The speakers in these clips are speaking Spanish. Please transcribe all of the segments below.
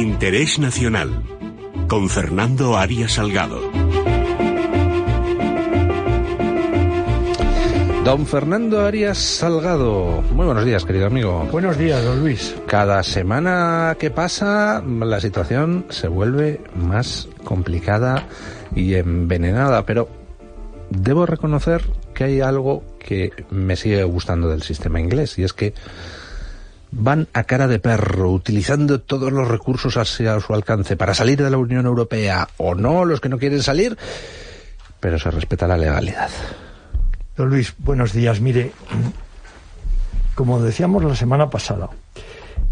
Interés Nacional con Fernando Arias Salgado. Don Fernando Arias Salgado. Muy buenos días, querido amigo. Buenos días, don Luis. Cada semana que pasa, la situación se vuelve más complicada y envenenada, pero debo reconocer que hay algo que me sigue gustando del sistema inglés, y es que van a cara de perro, utilizando todos los recursos a su alcance para salir de la Unión Europea o no, los que no quieren salir, pero se respeta la legalidad. Don Luis, buenos días. Mire, como decíamos la semana pasada,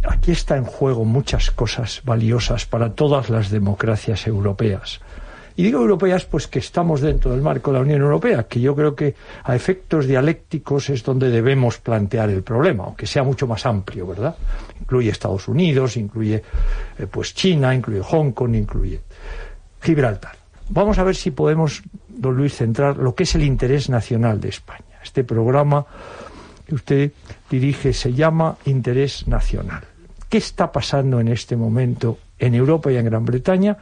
aquí está en juego muchas cosas valiosas para todas las democracias europeas. Y digo europeas, pues que estamos dentro del marco de la Unión Europea, que yo creo que a efectos dialécticos es donde debemos plantear el problema, aunque sea mucho más amplio, ¿verdad? Incluye Estados Unidos, incluye eh, pues China, incluye Hong Kong, incluye Gibraltar. Vamos a ver si podemos, don Luis, centrar lo que es el interés nacional de España. Este programa que usted dirige se llama Interés Nacional. ¿Qué está pasando en este momento en Europa y en Gran Bretaña?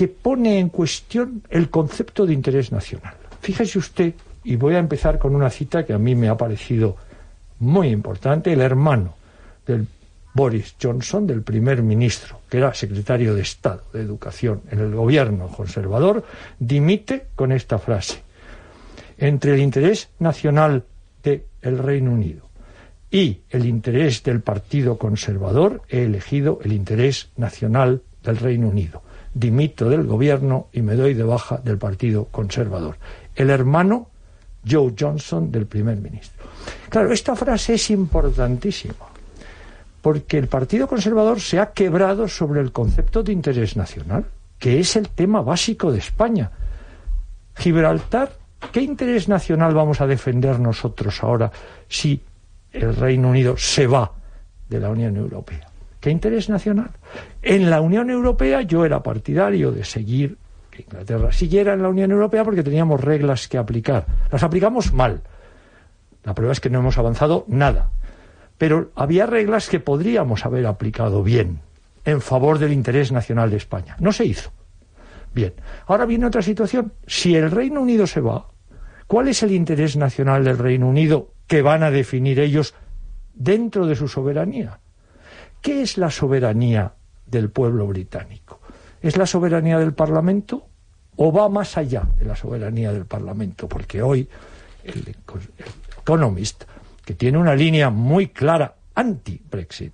Que pone en cuestión el concepto de interés nacional. Fíjese usted, y voy a empezar con una cita que a mí me ha parecido muy importante, el hermano del Boris Johnson, del primer ministro, que era secretario de Estado de Educación en el gobierno conservador, dimite con esta frase. Entre el interés nacional del Reino Unido y el interés del Partido Conservador, he elegido el interés nacional del Reino Unido dimito del gobierno y me doy de baja del Partido Conservador. El hermano Joe Johnson del primer ministro. Claro, esta frase es importantísima, porque el Partido Conservador se ha quebrado sobre el concepto de interés nacional, que es el tema básico de España. Gibraltar, ¿qué interés nacional vamos a defender nosotros ahora si el Reino Unido se va de la Unión Europea? ¿Qué interés nacional? En la Unión Europea yo era partidario de seguir que Inglaterra siguiera en la Unión Europea porque teníamos reglas que aplicar. Las aplicamos mal. La prueba es que no hemos avanzado nada. Pero había reglas que podríamos haber aplicado bien en favor del interés nacional de España. No se hizo. Bien, ahora viene otra situación. Si el Reino Unido se va, ¿cuál es el interés nacional del Reino Unido que van a definir ellos dentro de su soberanía? ¿Qué es la soberanía del pueblo británico? ¿Es la soberanía del Parlamento o va más allá de la soberanía del Parlamento? Porque hoy el, Economist, que tiene una línea muy clara anti-Brexit,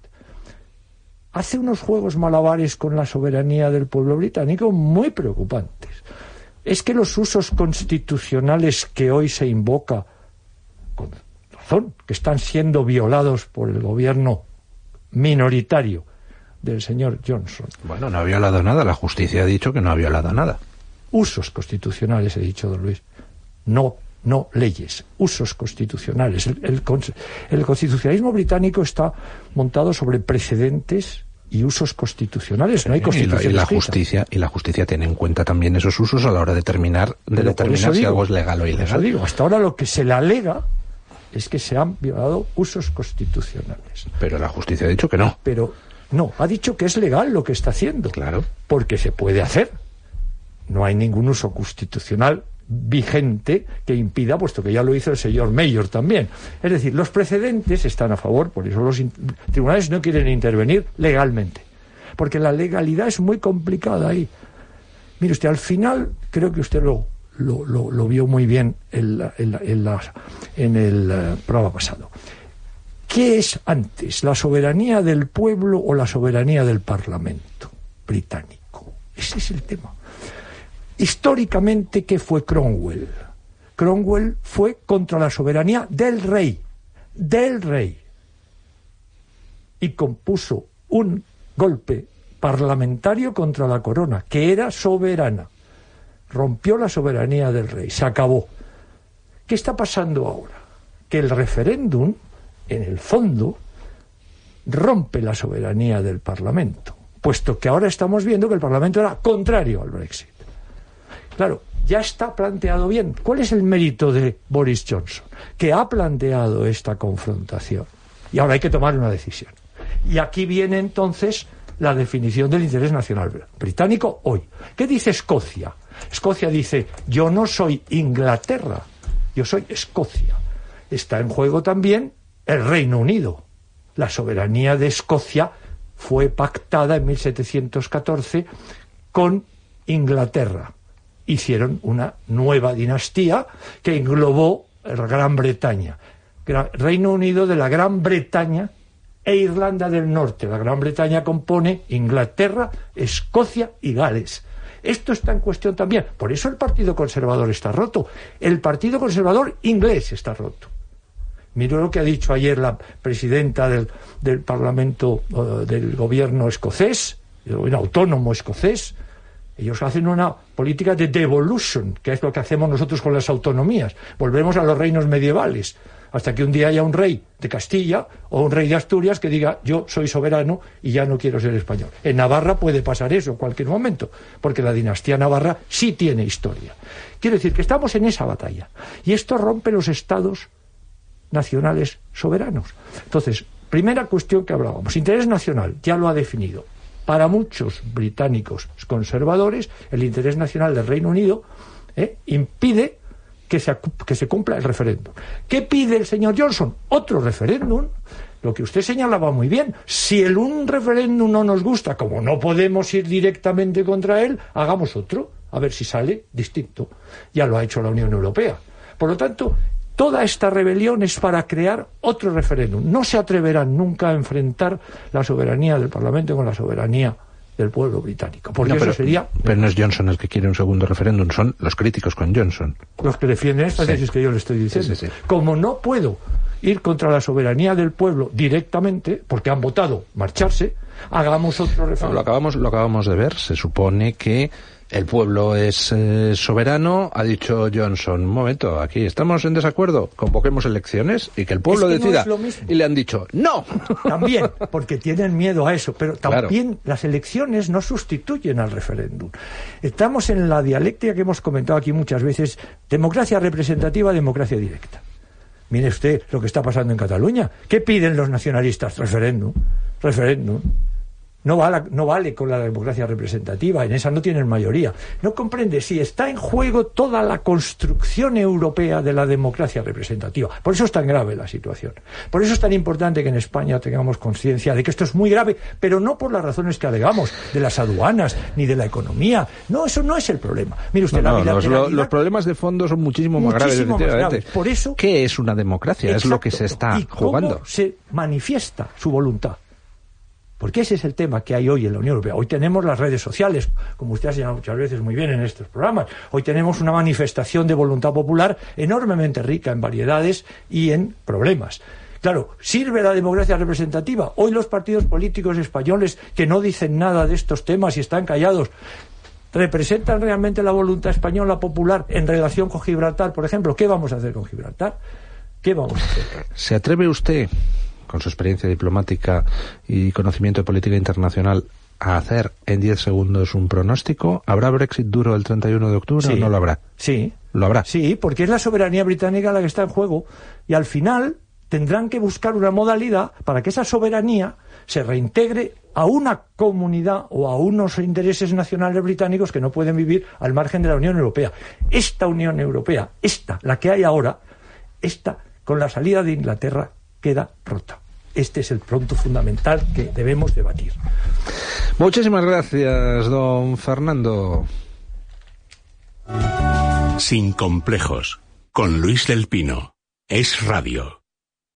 hace unos juegos malabares con la soberanía del pueblo británico muy preocupantes. Es que los usos constitucionales que hoy se invoca, con razón, que están siendo violados por el gobierno minoritario del señor Johnson. Bueno, no ha violado nada, la justicia ha dicho que no ha violado nada. Usos constitucionales, he dicho, don Luis. No, no leyes, usos constitucionales. El, constitucionalismo británico está montado sobre precedentes y usos constitucionales, no hay constitución. Y la, justicia y la justicia tiene en cuenta también esos usos a la hora de determinar, de determinar si algo es legal o ilegal. Digo, hasta ahora lo que se le alega es que se han violado usos constitucionales. Pero la justicia ha dicho que no. Pero no, ha dicho que es legal lo que está haciendo. Claro. Porque se puede hacer. No hay ningún uso constitucional vigente que impida, puesto que ya lo hizo el señor Mayor también. Es decir, los precedentes están a favor, por eso los tribunales no quieren intervenir legalmente. Porque la legalidad es muy complicada ahí. Mire usted, al final, creo que usted lo, lo, lo, vio muy bien en, en, el eh, programa pasado. ¿Qué es antes, la soberanía del pueblo o la soberanía del Parlamento británico? Ese es el tema. Históricamente, ¿qué fue Cromwell? Cromwell fue contra la soberanía del rey, del rey, y compuso un golpe parlamentario contra la corona, que era soberana rompió la soberanía del rey, se acabó. ¿Qué está pasando ahora? Que el referéndum, en el fondo, rompe la soberanía del Parlamento, puesto que ahora estamos viendo que el Parlamento era contrario al Brexit. Claro, ya está planteado bien. ¿Cuál es el mérito de Boris Johnson? Que ha planteado esta confrontación. Y ahora hay que tomar una decisión. Y aquí viene entonces la definición del interés nacional británico hoy. ¿Qué dice Escocia? Escocia dice, yo no soy Inglaterra, yo soy Escocia. Está en juego también el Reino Unido. La soberanía de Escocia fue pactada en 1714 con Inglaterra. Hicieron una nueva dinastía que englobó Gran Bretaña. Reino Unido de la Gran Bretaña e Irlanda del Norte. La Gran Bretaña compone Inglaterra, Escocia y Gales. Esto está en cuestión también. Por eso el Partido Conservador está roto. El Partido Conservador inglés está roto. Miro lo que ha dicho ayer la presidenta del, Parlamento eh, del gobierno escocés, un autónomo escocés. Ellos hacen una política de devolution, que es lo que hacemos nosotros con las autonomías. Volvemos a los reinos medievales hasta que un día haya un rey de Castilla o un rey de Asturias que diga yo soy soberano y ya no quiero ser español. En Navarra puede pasar eso en cualquier momento, porque la dinastía navarra sí tiene historia. Quiero decir que estamos en esa batalla y esto rompe los estados nacionales soberanos. Entonces, primera cuestión que hablábamos, interés nacional, ya lo ha definido. Para muchos británicos conservadores, el interés nacional del Reino Unido eh, impide que se, que se cumpla el referéndum. ¿Qué pide el señor Johnson? Otro referéndum. Lo que usted señalaba muy bien. Si el un referéndum no nos gusta, como no podemos ir directamente contra él, hagamos otro, a ver si sale distinto. Ya lo ha hecho la Unión Europea. Por lo tanto, toda esta rebelión es para crear otro referéndum. No se atreverán nunca a enfrentar la soberanía del Parlamento con la soberanía del pueblo británico. Porque pero, eso sería. Pero no es Johnson el que quiere un segundo referéndum, son los críticos con Johnson. Los que defienden estas sí. que yo le estoy diciendo. Sí, sí, Como no puedo ir contra la soberanía del pueblo directamente, porque han votado marcharse, hagamos otro referéndum. lo, acabamos, lo acabamos de ver. Se supone que el pueblo es eh, soberano, ha dicho Johnson. Un momento, aquí estamos en desacuerdo, convoquemos elecciones y que el pueblo es que decida. No es lo mismo. Y le han dicho, no. También, porque tienen miedo a eso, pero también claro. las elecciones no sustituyen al referéndum. Estamos en la dialéctica que hemos comentado aquí muchas veces, democracia representativa, democracia directa. Mire usted lo que está pasando en Cataluña. ¿Qué piden los nacionalistas? Referéndum. Referéndum. No vale, no vale, con la democracia representativa, en esa no tienen mayoría. No comprende si está en juego toda la construcción europea de la democracia representativa. Por eso es tan grave la situación. Por eso es tan importante que en España tengamos conciencia de que esto es muy grave, pero no por las razones que alegamos, de las aduanas, ni de la economía. No, eso no es el problema. Mire usted, no, la no, los, los, problemas de fondo son muchísimo más graves. Más graves. Por eso, ¿Qué es una democracia? Exacto. Es lo que se está ¿Y cómo jugando. se manifiesta su voluntad. Porque ese es el tema que hay hoy en la Unión Europea. Hoy tenemos las redes sociales, como usted ha señalado muchas veces muy bien en estos programas. Hoy tenemos una manifestación de voluntad popular enormemente rica en variedades y en problemas. Claro, ¿sirve la democracia representativa? Hoy los partidos políticos españoles que no dicen nada de estos temas y están callados, ¿representan realmente la voluntad española popular en relación con Gibraltar, por ejemplo? ¿Qué vamos a hacer con Gibraltar? ¿Qué vamos a hacer? ¿Se atreve usted con su experiencia diplomática y conocimiento de política internacional, a hacer en 10 segundos un pronóstico? ¿Habrá Brexit duro el 31 de octubre sí, o no lo habrá? Sí. ¿Lo habrá? Sí, porque es la soberanía británica la que está en juego. Y al final tendrán que buscar una modalidad para que esa soberanía se reintegre a una comunidad o a unos intereses nacionales británicos que no pueden vivir al margen de la Unión Europea. Esta Unión Europea, esta, la que hay ahora, esta, con la salida de Inglaterra, queda rota. Este es el punto fundamental que debemos debatir. Muchísimas gracias, don Fernando. Sin complejos, con Luis del Pino. Es Radio.